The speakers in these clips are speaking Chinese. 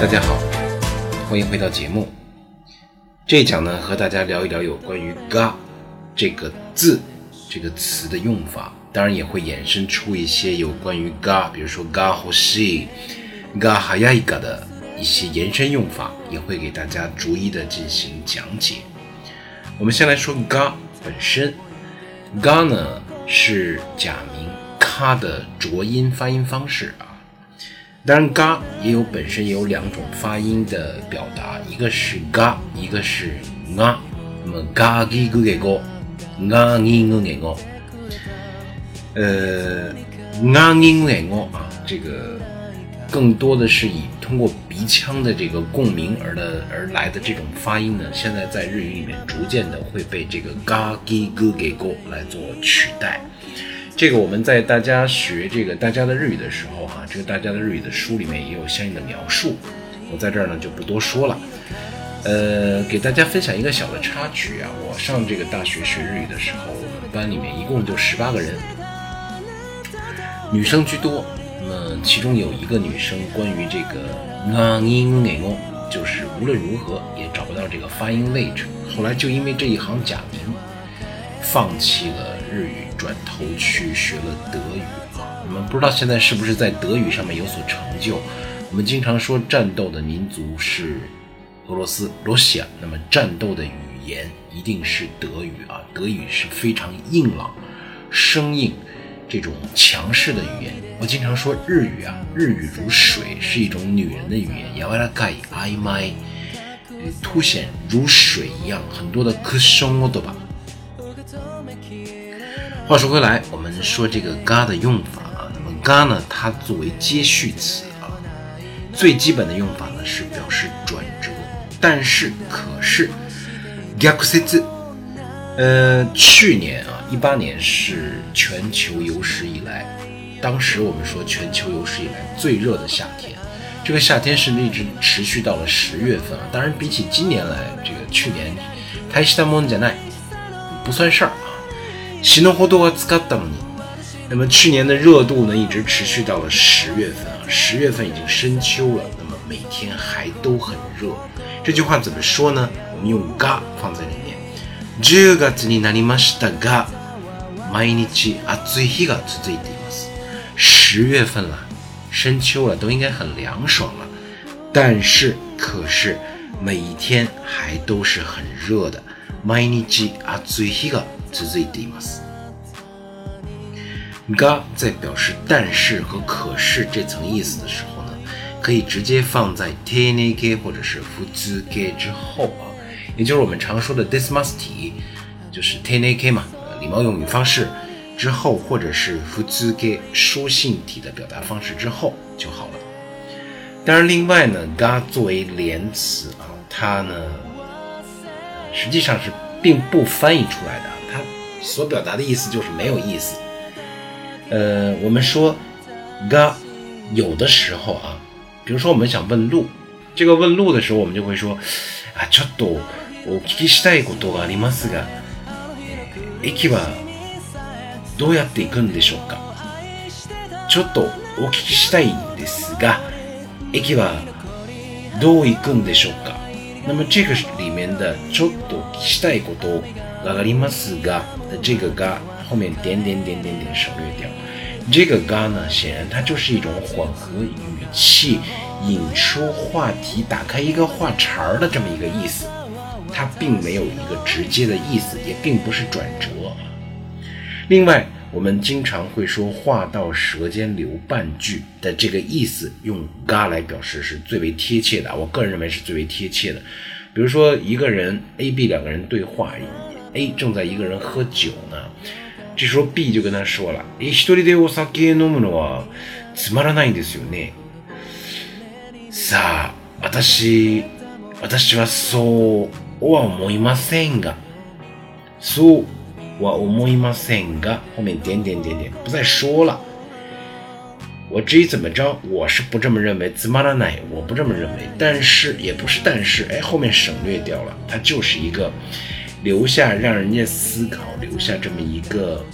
大家好，欢迎回到节目。这一讲呢，和大家聊一聊有关于“嘎”这个字、这个词的用法，当然也会衍生出一些有关于“嘎”，比如说“嘎呼西”、“嘎哈亚一嘎”的一些延伸用法，也会给大家逐一的进行讲解。我们先来说“嘎”本身，“嘎”呢是假名“咖”的浊音发音方式啊。当然，嘎也有本身有两种发音的表达，一个是嘎，一个是啊。那么嘎给咕给咕，啊给咕给咕，呃，啊给咕给咕啊，这个更多的是以通过鼻腔的这个共鸣而的而来的这种发音呢，现在在日语里面逐渐的会被这个嘎给咕给咕来做取代。这个我们在大家学这个大家的日语的时候，哈，这个大家的日语的书里面也有相应的描述，我在这儿呢就不多说了。呃，给大家分享一个小的插曲啊，我上这个大学学日语的时候，我们班里面一共就十八个人，女生居多。那么其中有一个女生，关于这个啊音给哦，就是无论如何也找不到这个发音位置，后来就因为这一行假名，放弃了日语。转头去学了德语啊！你们不知道现在是不是在德语上面有所成就？我们经常说战斗的民族是俄罗斯、罗西亚，那么战斗的语言一定是德语啊！德语是非常硬朗、生硬、这种强势的语言。我经常说日语啊，日语如水，是一种女人的语言，雅瓦拉盖暧昧，凸显如水一样，很多的可声哦，对吧？话说回来，我们说这个“嘎”的用法啊，那么“嘎”呢，它作为接续词啊，最基本的用法呢是表示转折，但是可是逆説。呃，去年啊，一八年是全球有史以来，当时我们说全球有史以来最热的夏天，这个夏天是一直持续到了十月份啊。当然，比起今年来，这个去年太西达蒙加奈不算事儿。西诺霍多瓦斯卡当尼，那么去年的热度呢，一直持续到了十月份啊，十月份已经深秋了，那么每天还都很热。这句话怎么说呢？我们用“が”放在里面。十月になりましたが、毎日暑い日が続いています。十月份了，深秋了，都应该很凉爽了，但是可是每一天还都是很热的。毎日暑い日が 続いています。が在表示但是和可是这层意思的时候呢，可以直接放在 t n k 或者是普通形之后啊，也就是我们常说的 this must 就是 t n k 嘛，礼貌用语方式之后，或者是普通形书信体的表达方式之后就好了。当然，另外呢，が作为连词啊，它呢实际上是并不翻译出来的。 所表达的意思就是没有意思。呃，我们说が有的时候啊，比如说我们想问路，这个问路的时候，我们就会说啊，ちょっとお聞きしたいことがありますが、駅はどうやって行くんでしょうか？ちょっとお聞きしたいんですが、駅はどう行くんでしょうか？那么这个里面的ちょっと聞きしたいことがありますが的这个が后面点点点点点省略掉，这个が呢，显然它就是一种缓和语气、引出话题、打开一个话茬儿的这么一个意思，它并没有一个直接的意思，也并不是转折。另外，我们经常会说“话到舌尖留半句”的这个意思，用が来表示是最为贴切的。我个人认为是最为贴切的。比如说，一个人 A、B 两个人对话 ，A 正在一个人喝酒呢。这时候 B 就跟他说了：“一人でお酒飲むのはつまらないんですよね。”さあ、私、私はそうは思いませんが、そうは思いませんが，后面点点点点不再说了。我至于怎么着，我是不这么认为。つまらない，我不这么认为。但是也不是但是，哎，后面省略掉了，它就是一个。 留下让人家思考，留下这么一个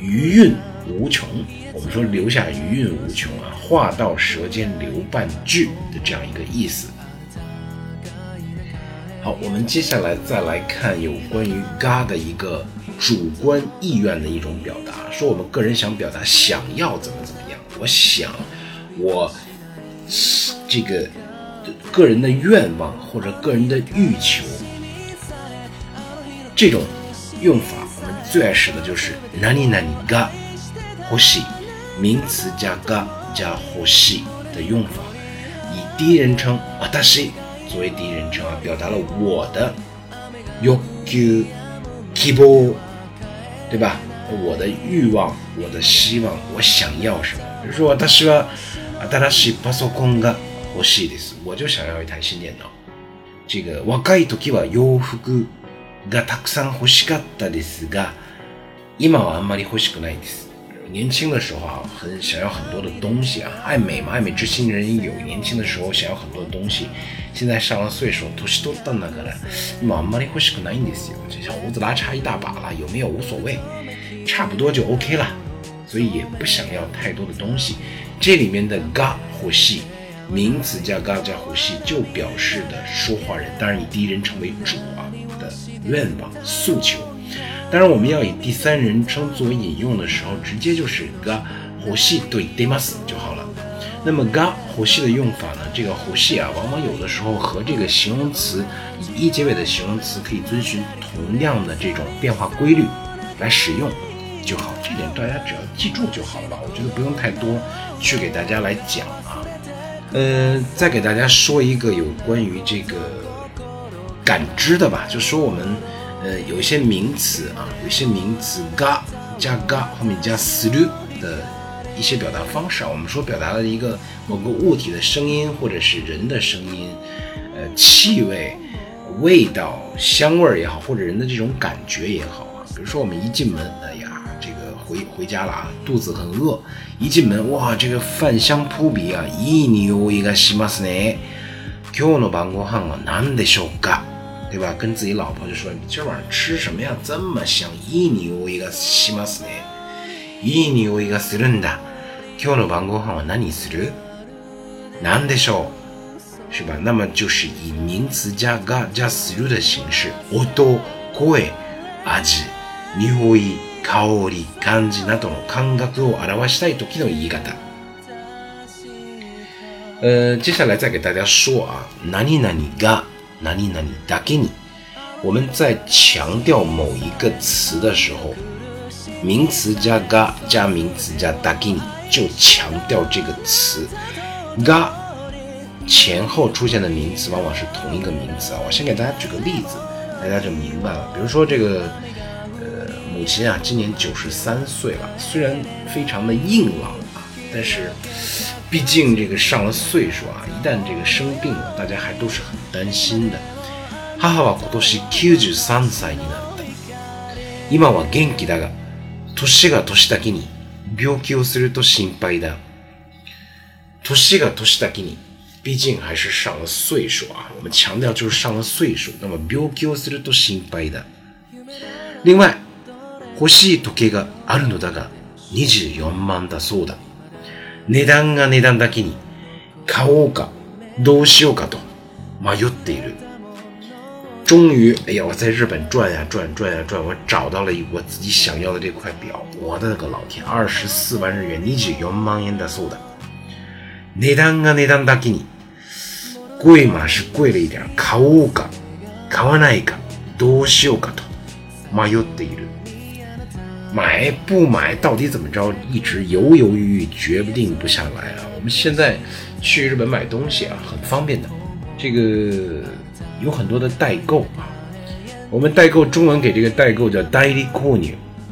余韵无穷。我们说留下余韵无穷啊，话到舌尖留半句的这样一个意思。好，我们接下来再来看有关于嘎的一个主观意愿的一种表达，说我们个人想表达想要怎么怎么样，我想我这个个人的愿望或者个人的欲求，这种用法我们最爱使的就是哪里哪里嘎呼吸。名词加が加欲し的用法，以第一人称私作为第一人称啊，表达了我的欲求、希望，对吧？我的欲望、我的希望、我想要什么？比如说，私は新しいパソコンが欲しいです。我就想要一台新电脑。这个若い時は洋服 がたくさん欲しかったですが、今はあんまり欲しくないです。年轻的时候啊，很想要很多的东西啊，爱美嘛，爱美之心人有。年轻的时候想要很多的东西，现在上了岁数，年都到那个了，慢慢的会是个难的事。这胡子拉碴一大把了，有没有无所谓，差不多就 OK 了，所以也不想要太多的东西。这里面的嘎呼吸，名词加嘎加呼吸，就表示的说话人，当然以第一人称为主啊的 愿望诉求。当然，我们要以第三人称作为引用的时候，直接就是が欲しい对 demas 就好了。那么が欲しい的用法呢？这个欲しい啊，往往有的时候和这个形容词以一结尾的形容词可以遵循同样的这种变化规律来使用就好。这点大家只要记住就好了吧？我觉得不用太多去给大家来讲啊。呃，再给大家说一个有关于这个 感知的吧，就说我们。呃，有一些名词啊，有些名词嘎加嘎后面加する的一些表达方式啊，我们说表达了一个某个物体的声音，或者是人的声音，呃，气味、味道、香味也好，或者人的这种感觉也好啊。比如说我们一进门，哎呀，这个回回家了啊，肚子很饿，一进门哇，这个饭香扑鼻啊，いい匂いがしますね。今日の晩ご飯は何でしょうか？ 对吧？跟自己老婆就说：“你今儿晚上吃什么呀？这么香！いい匂いがしますね。いい匂いがするんだ。今日の晩ご飯は何する？何でしょう？是吧？那么就是以名词加が加する的形式，音、声、味、匂い、香り、感じなどの感覚を表したい時の言い方。呃，接下来再给大家说啊，何々が。 哪里哪里打给你？我们在强调某一个词的时候，名词加嘎加名词加打给你，就强调这个词。嘎前后出现的名词往往是同一个名词啊。我先给大家举个例子，大家就明白了。比如说这个，呃，母亲啊，今年九十三岁了，虽然非常的硬朗啊，但是。毕竟这个上了岁数啊，一旦这个生病了，大家还都是很担心的。母は今年九十三歳になった。今は元気だが、年が年だけに病気をすると心配だ。年が年だけに，毕竟还是上了岁数啊。我们强调就是上了岁数，那么病気をすると心配だ。另外、欲しい時計があるのだが、二十四万だそうだ。 値段が値段だけに買おうかどうしようかと迷っている。终于，哎呀，我在日本转呀转转呀转，我找到了我自己想要的这块表。我的个老天，二十四万日元，你只四万円だそうだ。値段が値段だけに贵嘛是贵了一点，買おうか買わないかどうしようかと迷っている。买不买，到底怎么着？一直犹犹豫豫，决定不下来啊！我们现在去日本买东西啊，很方便的，这个有很多的代购啊。我们代购中文给这个代购叫代理購入，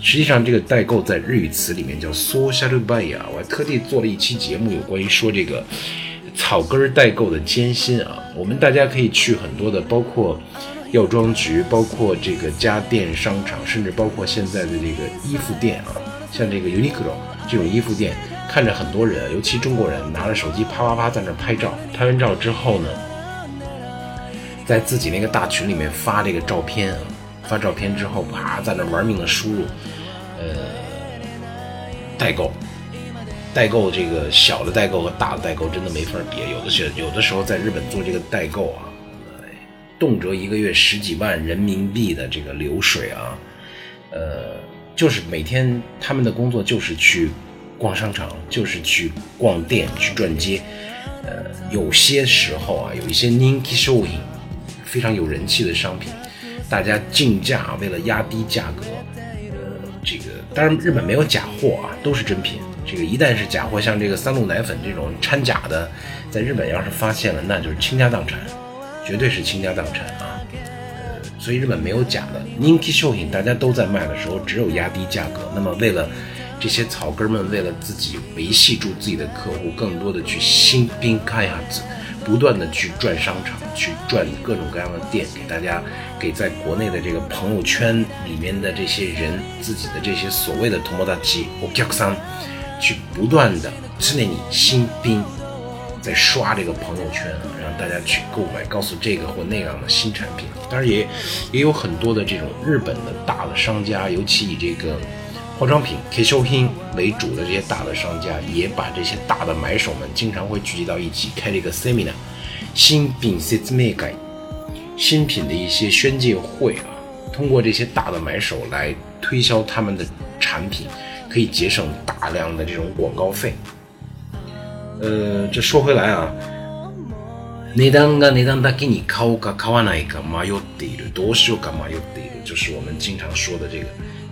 实际上这个代购在日语词里面叫 social buy 啊。我还特地做了一期节目，有关于说这个草根代购的艰辛啊。我们大家可以去很多的，包括。药妆局，包括这个家电商场，甚至包括现在的这个衣服店啊，像这个 Uniqlo 这种衣服店，看着很多人，尤其中国人，拿着手机啪啪啪在那拍照，拍完照之后呢，在自己那个大群里面发这个照片啊，发照片之后，啪在那玩命的输入，呃，代购。代购这个小的代购和大的代购真的没法比，有的是有的时候在日本做这个代购啊，动辄一个月十几万人民币的这个流水啊，呃，就是每天他们的工作就是去逛商场，就是去逛店去转街，呃，有些时候啊，有一些 ninki show 非常有人气的商品，大家竞价为了压低价格，呃，这个当然日本没有假货啊，都是真品。这个一旦是假货，像这个三鹿奶粉这种掺假的，在日本要是发现了，那就是倾家荡产，绝对是倾家荡产啊！呃，所以日本没有假的。Ninki 秀品大家都在卖的时候，只有压低价格。那么为了这些草根们，为了自己维系住自己的客户，更多的去新兵开下子，不断的去转商场，去转各种各样的店，给大家给在国内的这个朋友圈里面的这些人，自己的这些所谓的 tomodachi okiakusan。去不断的是那你新兵在刷这个朋友圈啊，让大家去购买，告诉这个或那样的新产品。当然也也有很多的这种日本的大的商家，尤其以这个化妆品 k s h o p i n 为主的这些大的商家，也把这些大的买手们经常会聚集到一起，开这个 seminar 新品 s e t m 改新品的一些宣介会啊，通过这些大的买手来推销他们的产品。可以节省大量的这种广告费。呃，这说回来啊，値段が値段だけに買うか買わないか迷っている、どうしようか迷っている，就是我们经常说的这个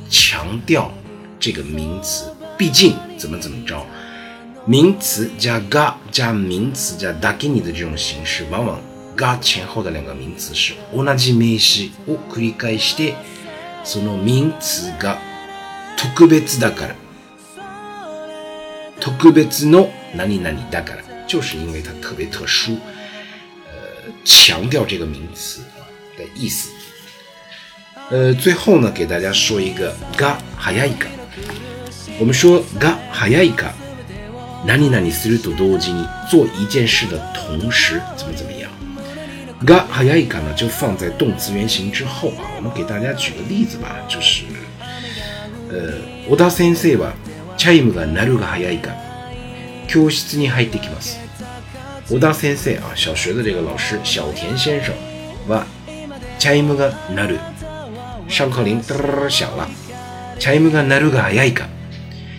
强调这个名词。毕竟怎么怎么着，名词加が加名词加だけに的这种形式，往往が前后的两个名词是同じ名詞を繰り返して、その名詞が特別だから。 特別の何々だから，就是因为它特别特殊，呃，强调这个名词的意思。呃，最后呢，给大家说一个が早いか。我们说が早いか，何々すると同時に做一件事的同时怎么怎么样。が早いか呢，就放在动词原形之后啊。我们给大家举个例子吧，就是。呃，小田先生は チャイムが鳴るが早いか教室に入ってきます。小田先生啊，小学的这个老师小田先生はチャイムが鳴る，上课铃嘚儿响了。チャイムが鳴るが早いか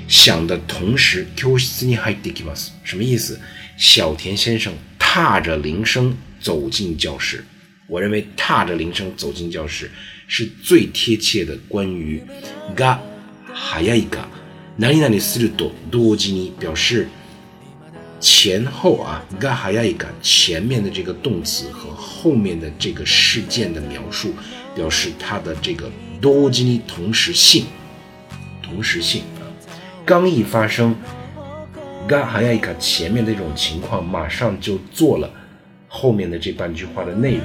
响的同时，教室に入ってきます。什么意思？小田先生踏着铃声走进教室。我认为踏着铃声走进教室是最贴切的关于が早いか、 何々すると同時に表示前后啊，が早いか前面的这个动词和后面的这个事件的描述，表示它的这个同時に同时性，同时性啊，刚一发生，が早いか前面的这种情况，马上就做了后面的这半句话的内容，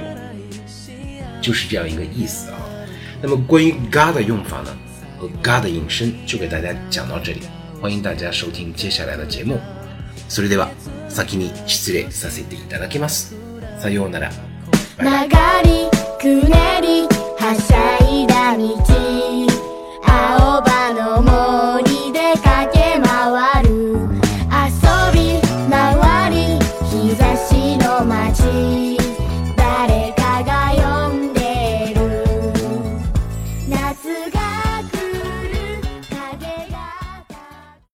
就是这样一个意思啊。那么关于が的用法呢？ 和嘎的引申就给大家讲到这里，欢迎大家收听接下来的节目。それでは先に失礼させていただきます。さようなら。曲りくねりはしゃいだ道青葉